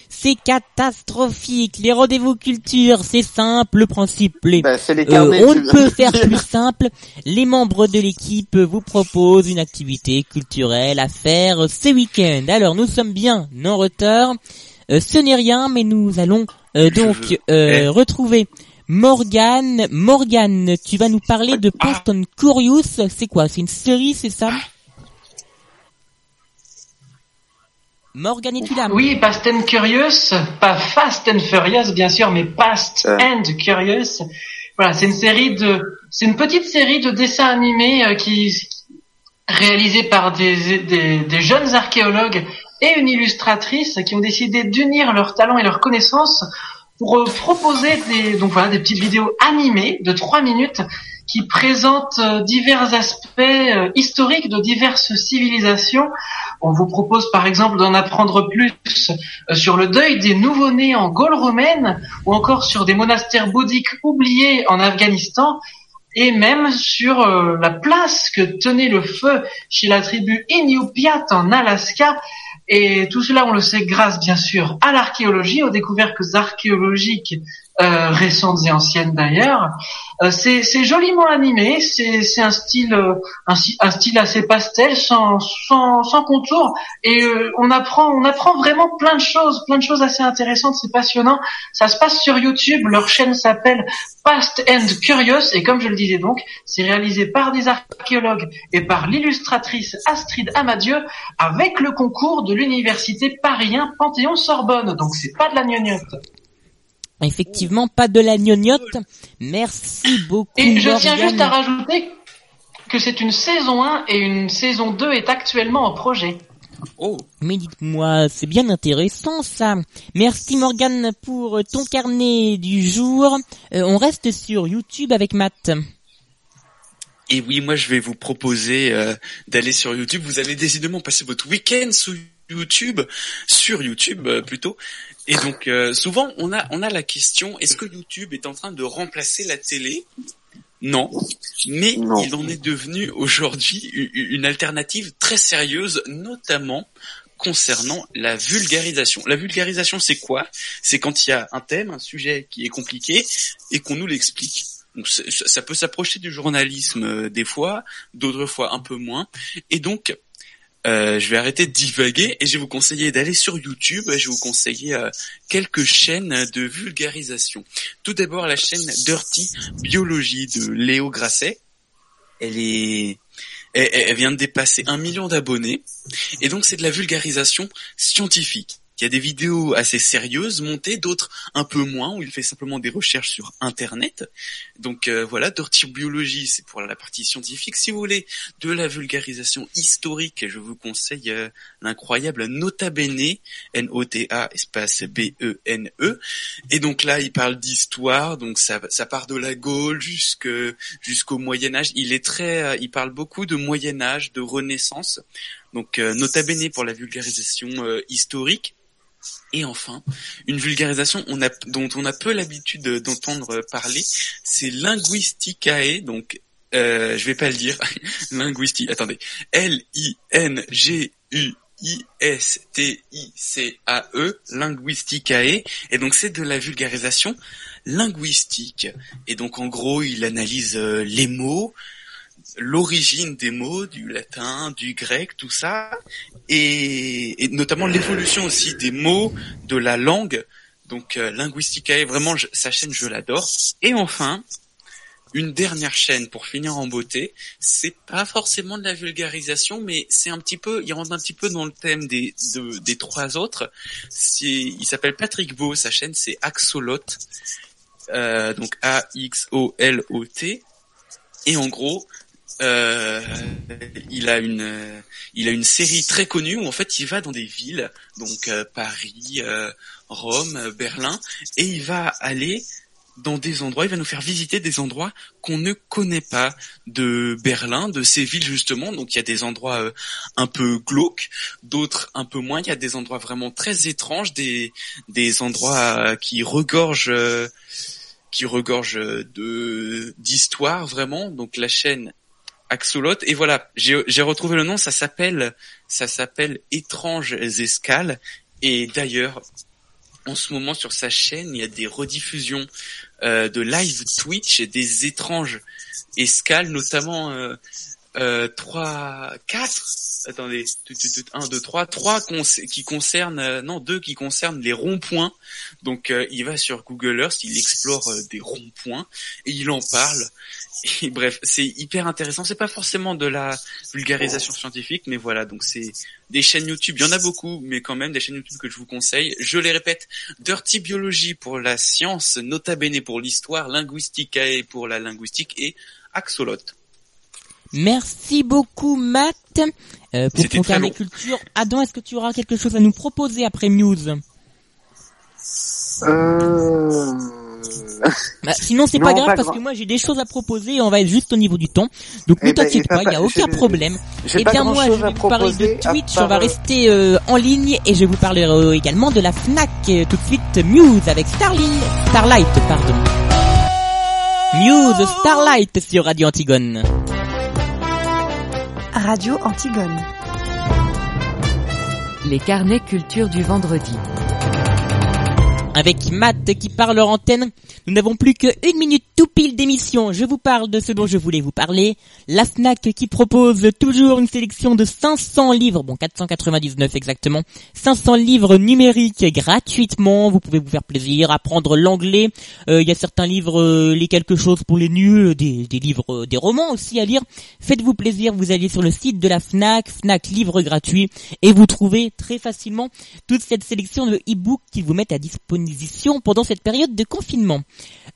c'est catastrophique. Les rendez-vous culture, c'est simple, le principe. Les, Bah, c'est les Euh, on ne peut faire plus simple. Les membres de l'équipe vous proposent une activité culturelle à faire ce week-end. Alors nous sommes bien en retard. Euh, ce n'est rien, mais nous allons euh, donc euh, Eh. retrouver Morgane. Morgane, tu vas nous parler de Fast and Curious. C'est quoi? C'est une série, c'est ça? Morgane, es-tu là Oui, Fast and Curious, pas Fast and Furious bien sûr, mais Fast Euh. and Curious. Voilà, c'est une série de, c'est une petite série de dessins animés euh, qui réalisée par des, des, des jeunes archéologues et une illustratrice qui ont décidé d'unir leurs talents et leurs connaissances pour euh, proposer des, donc voilà, des petites vidéos animées de trois minutes qui présentent euh, divers aspects euh, historiques de diverses civilisations. On vous propose par exemple d'en apprendre plus sur le deuil des nouveau-nés en Gaule romaine ou encore sur des monastères bouddhiques oubliés en Afghanistan et même sur la place que tenait le feu chez la tribu Inupiat en Alaska. Et tout cela, on le sait grâce bien sûr à l'archéologie, aux découvertes archéologiques euh, récentes et anciennes d'ailleurs. Euh, c'est joliment animé, c'est un style euh, un, style assez pastel, sans sans, sans contour, et euh, on apprend on apprend vraiment plein de choses, plein de choses assez intéressantes, c'est passionnant. Ça se passe sur YouTube, leur chaîne s'appelle Past and Curious, et comme je le disais donc, c'est réalisé par des archéologues et par l'illustratrice Astrid Amadieu avec le concours de l'université Paris Panthéon-Sorbonne. Donc c'est pas de la gnognotte. Effectivement, pas de la gnognotte. Merci beaucoup. Et je tiens Morgane. juste à rajouter que c'est une saison 1 et une saison 2 est actuellement en projet. Oh, Mais dites-moi, c'est bien intéressant ça. Merci Morgane pour ton carnet du jour. Euh, on reste sur YouTube avec Matt. Et oui, moi je vais vous proposer euh, d'aller sur YouTube. Vous allez décidément passer votre week-end sous YouTube, sur YouTube euh, plutôt. Et donc euh, souvent on a on a la question est-ce que YouTube est en train de remplacer la télé? Non, mais Non. il en est devenu aujourd'hui une alternative très sérieuse, notamment concernant la vulgarisation. La vulgarisation, c'est quoi? C'est quand il y a un thème, un sujet qui est compliqué et qu'on nous l'explique. Donc, ça peut s'approcher du journalisme euh, des fois, d'autres fois un peu moins. Et donc, euh, je vais arrêter de divaguer et je vais vous conseiller d'aller sur YouTube. Je vais vous conseiller euh, quelques chaînes de vulgarisation. Tout d'abord, la chaîne Dirty Biologie de Léo Grasset. Elle est, elle, elle vient de dépasser un million d'abonnés. Et donc, c'est de la vulgarisation scientifique. Il y a des vidéos assez sérieuses montées, d'autres un peu moins, où il fait simplement des recherches sur Internet. Donc euh, voilà, Dirty Biologie, c'est pour la partie scientifique. Si vous voulez de la vulgarisation historique, je vous conseille euh, l'incroyable Nota Bene, N-O-T-A, espace B-E-N-E. Et donc là, il parle d'histoire, donc ça, part de la Gaule jusqu'au Moyen Âge. Il est très, euh, il parle beaucoup de Moyen Âge, de Renaissance. Donc euh, Nota Bene pour la vulgarisation euh, historique. Et enfin, une vulgarisation dont on a peu l'habitude d'entendre parler, c'est Linguisticae, donc euh, je vais pas le dire, Linguistique, attendez, L-I-N-G-U-I-S-T-I-C-A-E, Linguisticae, et donc c'est de la vulgarisation linguistique. Et donc en gros, il analyse euh, les mots, l'origine des mots, du latin, du grec, tout ça, et, et notamment l'évolution aussi des mots, de la langue. Donc euh, Linguisticae, vraiment, je- sa chaîne, je l'adore. Et enfin, une dernière chaîne pour finir en beauté, c'est pas forcément de la vulgarisation, mais c'est un petit peu, il rentre un petit peu dans le thème des de- des trois autres. Il s'appelle Patrick Beau, sa chaîne c'est Axolot, euh, donc A X O L O T. Et en gros, euh, il a une euh, il a une série très connue où en fait il va dans des villes donc euh, Paris, euh, Rome, Berlin et il va aller dans des endroits, il va nous faire visiter des endroits qu'on ne connaît pas de Berlin, de ces villes justement. Donc il y a des endroits un peu glauques, d'autres un peu moins. Il y a des endroits vraiment très étranges, des des endroits qui regorgent qui regorgent de d'histoire vraiment. Donc la chaîne Axolot et voilà j'ai retrouvé le nom ça s'appelle ça s'appelle étranges escales. Et d'ailleurs en ce moment sur sa chaîne il y a des rediffusions euh, de live Twitch des étranges escales notamment euh, euh, 3 4 attendez 1 2 3 3 qui concernent euh, non deux qui concernent les ronds-points donc euh, il va sur Google Earth il explore euh, des ronds-points et il en parle bref, c'est hyper intéressant. C'est pas forcément de la vulgarisation scientifique, mais voilà. Donc c'est des chaînes YouTube. Il y en a beaucoup, mais quand même des chaînes YouTube que je vous conseille. Je les répète Dirty Biology pour la science, Nota Bene pour l'histoire, Linguisticae pour la linguistique et Axolot. Merci beaucoup, Matt, euh, pour ton carnet culture. Adam, est-ce que tu auras quelque chose à nous proposer après News euh... Bah, sinon c'est pas grave parce que moi j'ai des choses à proposer et on va être juste au niveau du temps. Donc ne ben, t'inquiète pas, il y a aucun problème. Et eh bien moi je vais vous parler de Twitch, on va rester euh, en ligne et je vais vous parler euh, également de la Fnac euh, tout de suite Muse avec Starling, Starlight pardon. Muse Starlight sur Radio Antigone. Radio Antigone. Les carnets culture du vendredi avec Matt qui parle en antenne. Nous n'avons plus qu'une minute tout pile d'émission. Je vous parle de ce dont je voulais vous parler. La FNAC qui propose toujours une sélection de 500 livres, bon 499 exactement, 500 livres numériques gratuitement. Vous pouvez vous faire plaisir, apprendre l'anglais. Euh, il y a certains livres, euh, les quelque chose pour les nuls, des, des livres, euh, des romans aussi à lire. Faites-vous plaisir, vous allez sur le site de la FNAC, FNAC livres gratuits, et vous trouvez très facilement toute cette sélection de e-books qui vous mettent à disposition pendant cette période de confinement.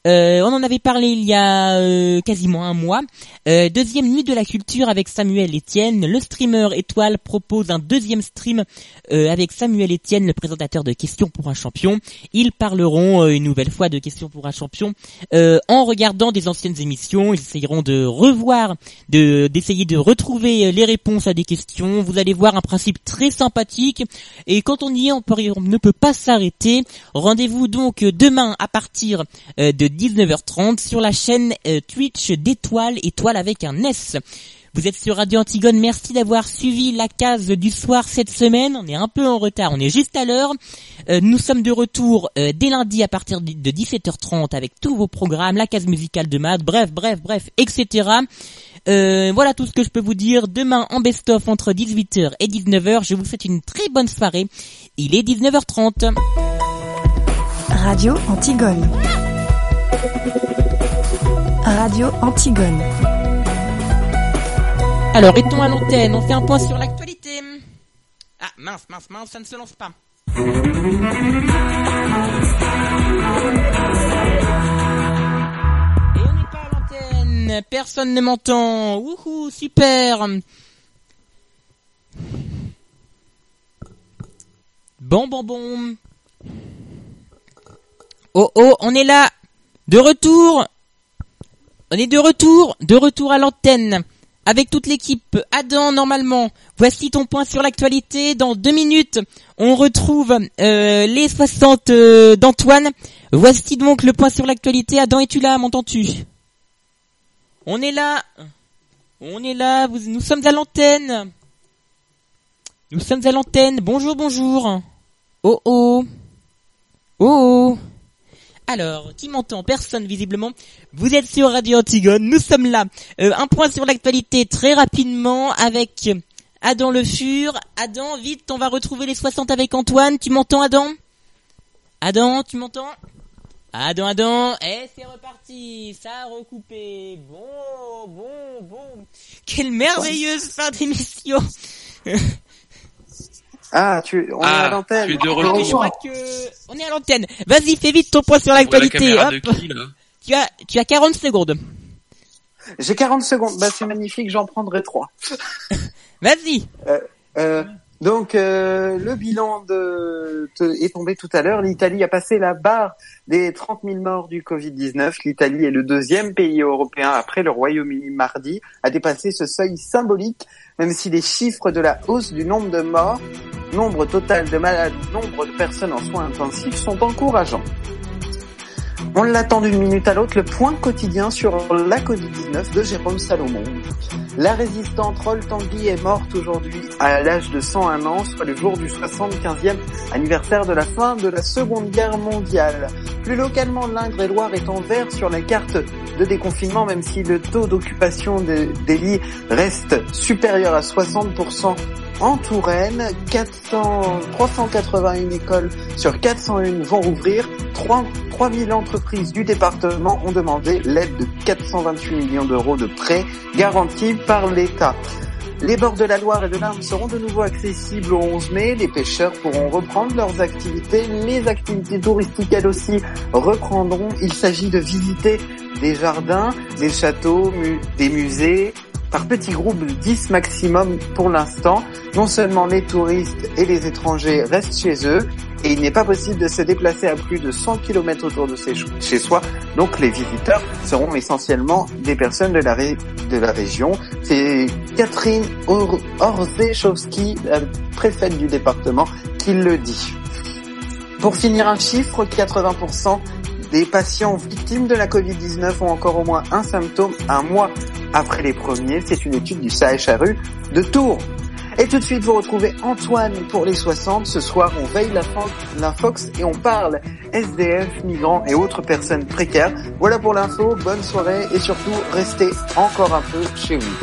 Euh, on en avait parlé il y a euh, quasiment un mois. Euh, deuxième nuit de la culture avec Samuel Etienne. Le streamer Étoile propose un deuxième stream avec Samuel Etienne, le présentateur de Questions pour un champion. Ils parleront une nouvelle fois de Questions pour un champion en regardant des anciennes émissions. Ils essayeront de revoir, de d'essayer de retrouver les réponses à des questions. Vous allez voir un principe très sympathique. Et quand on y est, on, on ne peut pas s'arrêter. Rendez-vous donc demain à partir de 19h30 sur la chaîne euh, Twitch d'Étoile, Étoile avec un S. Vous êtes sur Radio Antigone, merci d'avoir suivi la case du soir cette semaine. On est un peu en retard, on est juste à l'heure. Euh, nous sommes de retour euh, dès lundi à partir de 17h30 avec tous vos programmes, la case musicale de maths, bref, bref, bref, etc. voilà tout ce que je peux vous dire. Demain en best-of entre 18h et 19h, je vous souhaite une très bonne soirée. Il est 19h30. Radio Antigone. Radio Antigone. Alors, est-on à l'antenne On fait un point sur l'actualité. Ah, mince, mince, mince, ça ne se lance pas. Et on n'est pas à l'antenne. Personne ne m'entend. Wouhou, super. Bon, bon, bon. Oh, oh, on est là. De retour On est de retour De retour à l'antenne avec toute l'équipe. Adam, normalement, voici ton point sur l'actualité. Dans deux minutes, on retrouve euh, les 60 euh, d'Antoine. Voici donc le point sur l'actualité. Adam, es-tu là? M'entends-tu? On est là. On est là. nous sommes à l'antenne. Nous sommes à l'antenne. Bonjour, bonjour. Oh oh. Oh oh. Alors, qui m'entend Personne visiblement. Vous êtes sur Radio Antigone, nous sommes là. Euh, un point sur l'actualité très rapidement avec Adam Le Fur. Adam, vite, on va retrouver les 60 avec Antoine. Tu m'entends Adam? Adam, tu m'entends? Adam, Adam, eh, c'est reparti, ça a recoupé. Bon, bon, bon. Quelle merveilleuse fin d'émission Ah, tu, on est à ah, l'antenne. Tu es de retour. Je crois que on est à l'antenne. Vas-y, fais vite ton point sur l'actualité. tu as, tu as 40 secondes. J'ai 40 secondes. Bah, c'est magnifique, j'en prendrai trois. Vas-y. Euh, euh, donc, euh, le bilan est tombé tout à l'heure. L'Italie a passé la barre des 30 000 morts du Covid-19. L'Italie est le deuxième pays européen après le Royaume-Uni mardi à dépasser ce seuil symbolique, même si les chiffres de la hausse du nombre de morts, nombre total de malades, nombre de personnes en soins intensifs sont encourageants. On l'attend d'une minute à l'autre, le point quotidien sur la Covid-19 de Jérôme Salomon. La résistante Roll Tanguy est morte aujourd'hui à l'âge de 101 ans, soit le jour du 75e anniversaire de la fin de la Seconde Guerre mondiale. Plus localement, l'Indre-et-Loire est en vert sur la carte de déconfinement, même si le taux d'occupation de- des lits reste supérieur à 60% en Touraine. 400, 381 écoles sur 401 vont rouvrir. 3, 3000 entreprises du département ont demandé l'aide de 428 millions d'euros de prêts garantis par l'État. Les bords de la Loire et de l'Arme seront de nouveau accessibles au 11 mai. Les pêcheurs pourront reprendre leurs activités. Les activités touristiques, elles aussi, reprendront. Il s'agit de visiter des jardins, des châteaux, des musées, par petits groupes de 10 maximum pour l'instant. Non seulement les touristes et les étrangers restent chez eux, et il n'est pas possible de se déplacer à plus de 100 km autour de chez soi. Donc les visiteurs seront essentiellement des personnes de la, ré- de la région. C'est Catherine Or- Orzechowski, la préfète du département, qui le dit. Pour finir un chiffre, 80% des patients victimes de la Covid-19 ont encore au moins un symptôme un mois après les premiers. C'est une étude du CHRU de Tours. Et tout de suite, vous retrouvez Antoine pour les 60. Ce soir, on veille la fo- l'infox et on parle SDF, migrants et autres personnes précaires. Voilà pour l'info. Bonne soirée et surtout, restez encore un peu chez vous.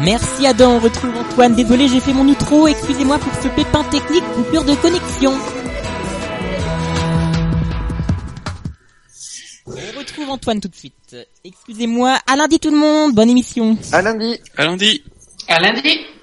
Merci Adam, on retrouve Antoine. Désolé, j'ai fait mon outro, excusez-moi pour ce pépin technique, coupure de connexion. On retrouve Antoine tout de suite. Excusez-moi, à lundi tout le monde, bonne émission. À lundi. À lundi. À lundi.